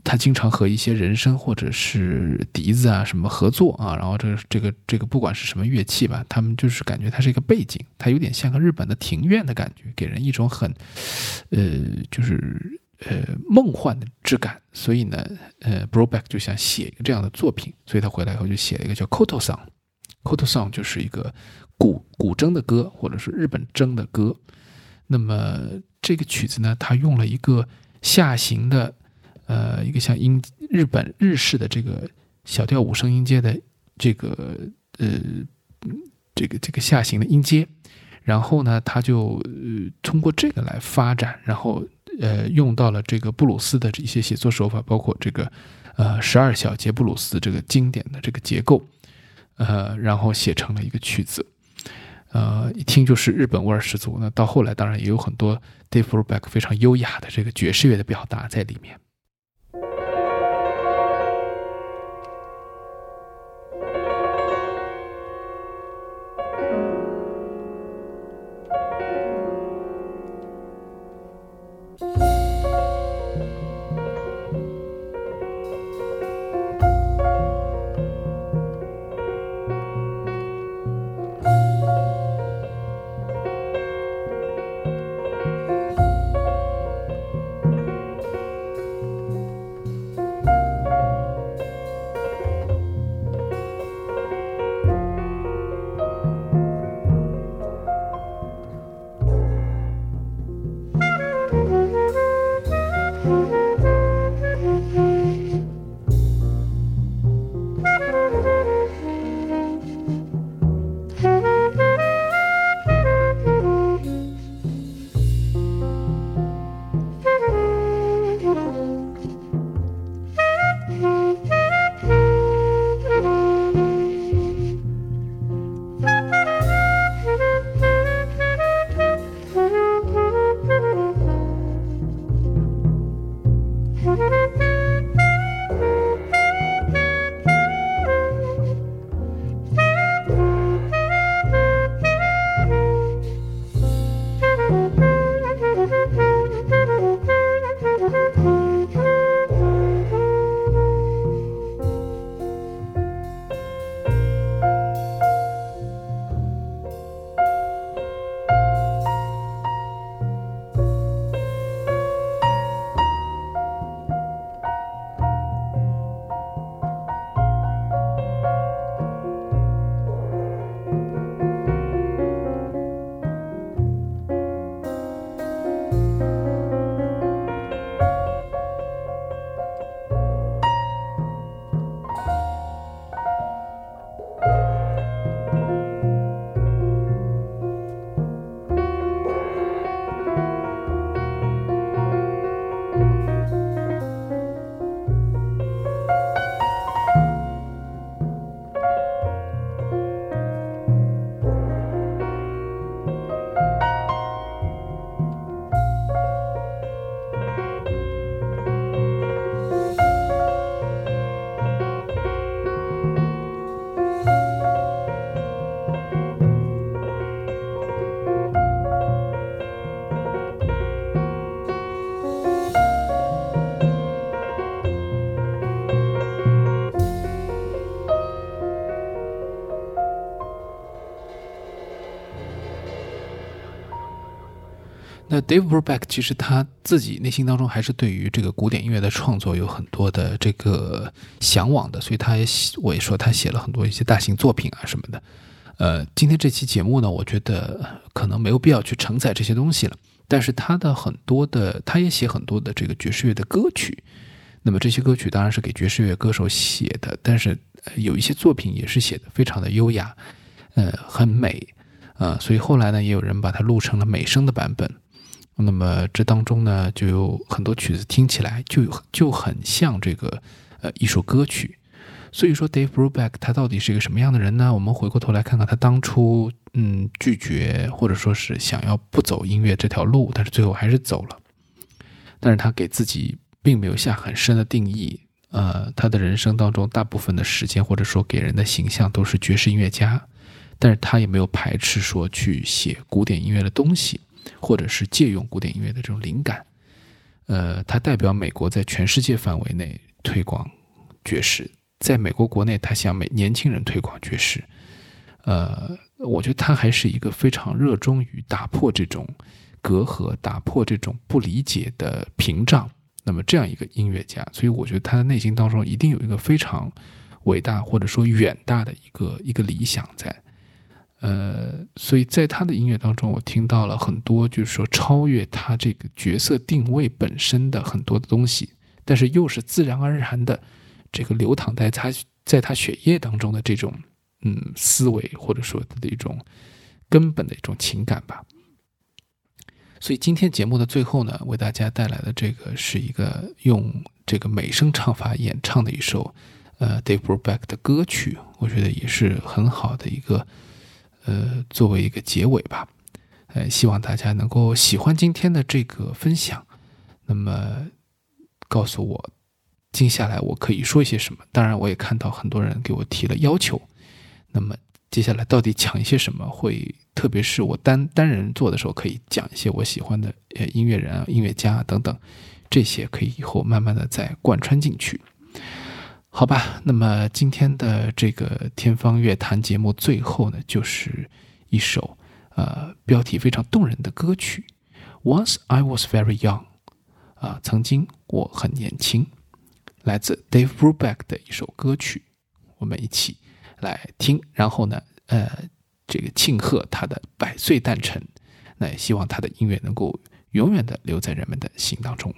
他经常和一些人声或者是笛子啊什么合作啊，然后这个这个这个不管是什么乐器吧，他们就是感觉它是一个背景，它有点像个日本的庭院的感觉，给人一种很，呃，就是呃梦幻的质感。所以呢，呃，Broback 就想写一个这样的作品，所以他回来以后就写了一个叫 Koto Song，Koto Song 就是一个古古筝的歌，或者是日本筝的歌。那么这个曲子呢，它用了一个下行的。呃，一个像音日本日式的这个小调五声音阶的这个呃这个这个下行的音阶，然后呢，他就呃通过这个来发展，然后呃用到了这个布鲁斯的这些写作手法，包括这个呃十二小节布鲁斯这个经典的这个结构，呃，然后写成了一个曲子，呃，一听就是日本味儿十足。那到后来当然也有很多 Dave Brubeck 非常优雅的这个爵士乐的表达在里面。Dave Brubeck 其实他自己内心当中还是对于这个古典音乐的创作有很多的这个向往的，所以他也我也说他写了很多一些大型作品啊什么的。呃，今天这期节目呢，我觉得可能没有必要去承载这些东西了。但是他的很多的，他也写很多的这个爵士乐的歌曲。那么这些歌曲当然是给爵士乐歌手写的，但是有一些作品也是写的非常的优雅，呃，很美，呃，所以后来呢，也有人把它录成了美声的版本。那么这当中呢，就有很多曲子听起来就就很像这个呃一首歌曲。所以说，Dave Brubeck 他到底是一个什么样的人呢？我们回过头来看看他当初嗯拒绝或者说是想要不走音乐这条路，但是最后还是走了。但是他给自己并没有下很深的定义。呃，他的人生当中大部分的时间或者说给人的形象都是爵士音乐家，但是他也没有排斥说去写古典音乐的东西。或者是借用古典音乐的这种灵感，呃，他代表美国在全世界范围内推广爵士，在美国国内，他向美年轻人推广爵士，呃，我觉得他还是一个非常热衷于打破这种隔阂、打破这种不理解的屏障，那么这样一个音乐家，所以我觉得他的内心当中一定有一个非常伟大或者说远大的一个一个理想在。呃，所以在他的音乐当中，我听到了很多，就是说超越他这个角色定位本身的很多的东西，但是又是自然而然的，这个流淌在他在他血液当中的这种嗯思维，或者说的一种根本的一种情感吧。所以今天节目的最后呢，为大家带来的这个是一个用这个美声唱法演唱的一首呃 Dave Brubeck 的歌曲，我觉得也是很好的一个。呃，作为一个结尾吧，呃，希望大家能够喜欢今天的这个分享。那么，告诉我接下来我可以说一些什么？当然，我也看到很多人给我提了要求。那么，接下来到底讲一些什么？会特别是我单单人做的时候，可以讲一些我喜欢的呃音乐人啊、音乐家等等，这些可以以后慢慢的再贯穿进去。好吧，那么今天的这个天方乐坛节目最后呢，就是一首呃标题非常动人的歌曲。Once I was very young，啊，曾经我很年轻，来自 Dave Brubeck 的一首歌曲，我们一起来听，然后呢，呃，这个庆贺他的百岁诞辰，那也希望他的音乐能够永远的留在人们的心当中。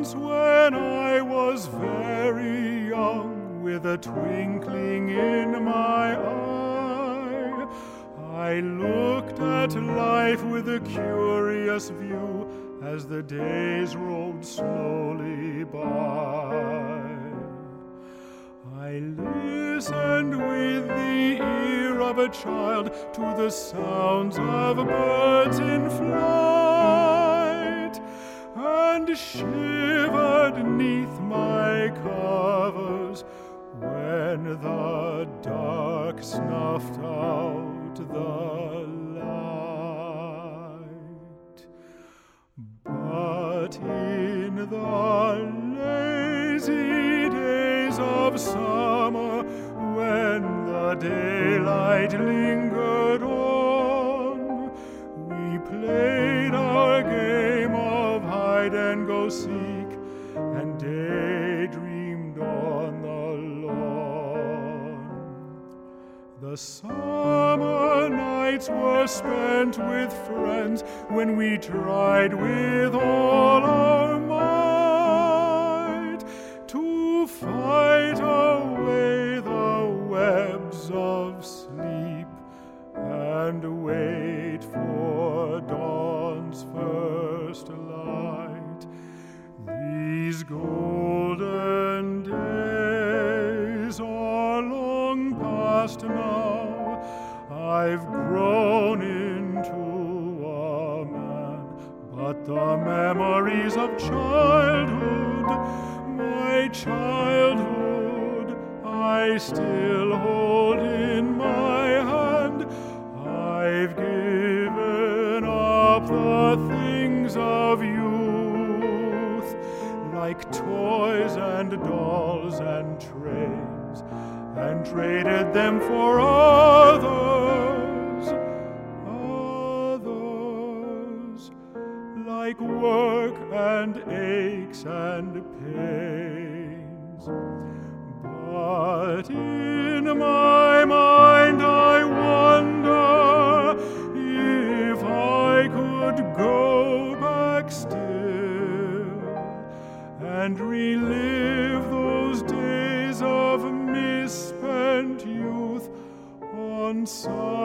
Once when I was very young, with a twinkling in my eye, I looked at life with a curious view as the days rolled slowly by. I listened with the ear of a child to the sounds of birds in flight and shivered neath my covers when the dark snuffed out the light. But in the lazy days of summer, when the daylight lingered on, we played our game seek and daydreamed on the lawn. The summer nights were spent with friends when we tried with all our might to fight away the webs of sleep and wait for dawn's first These golden days are long past now. I've grown into a man, but the memories of childhood, my childhood, I still hold in my hand. I've given up the things of toys and dolls and trains and traded them for others, others like work and aches and So.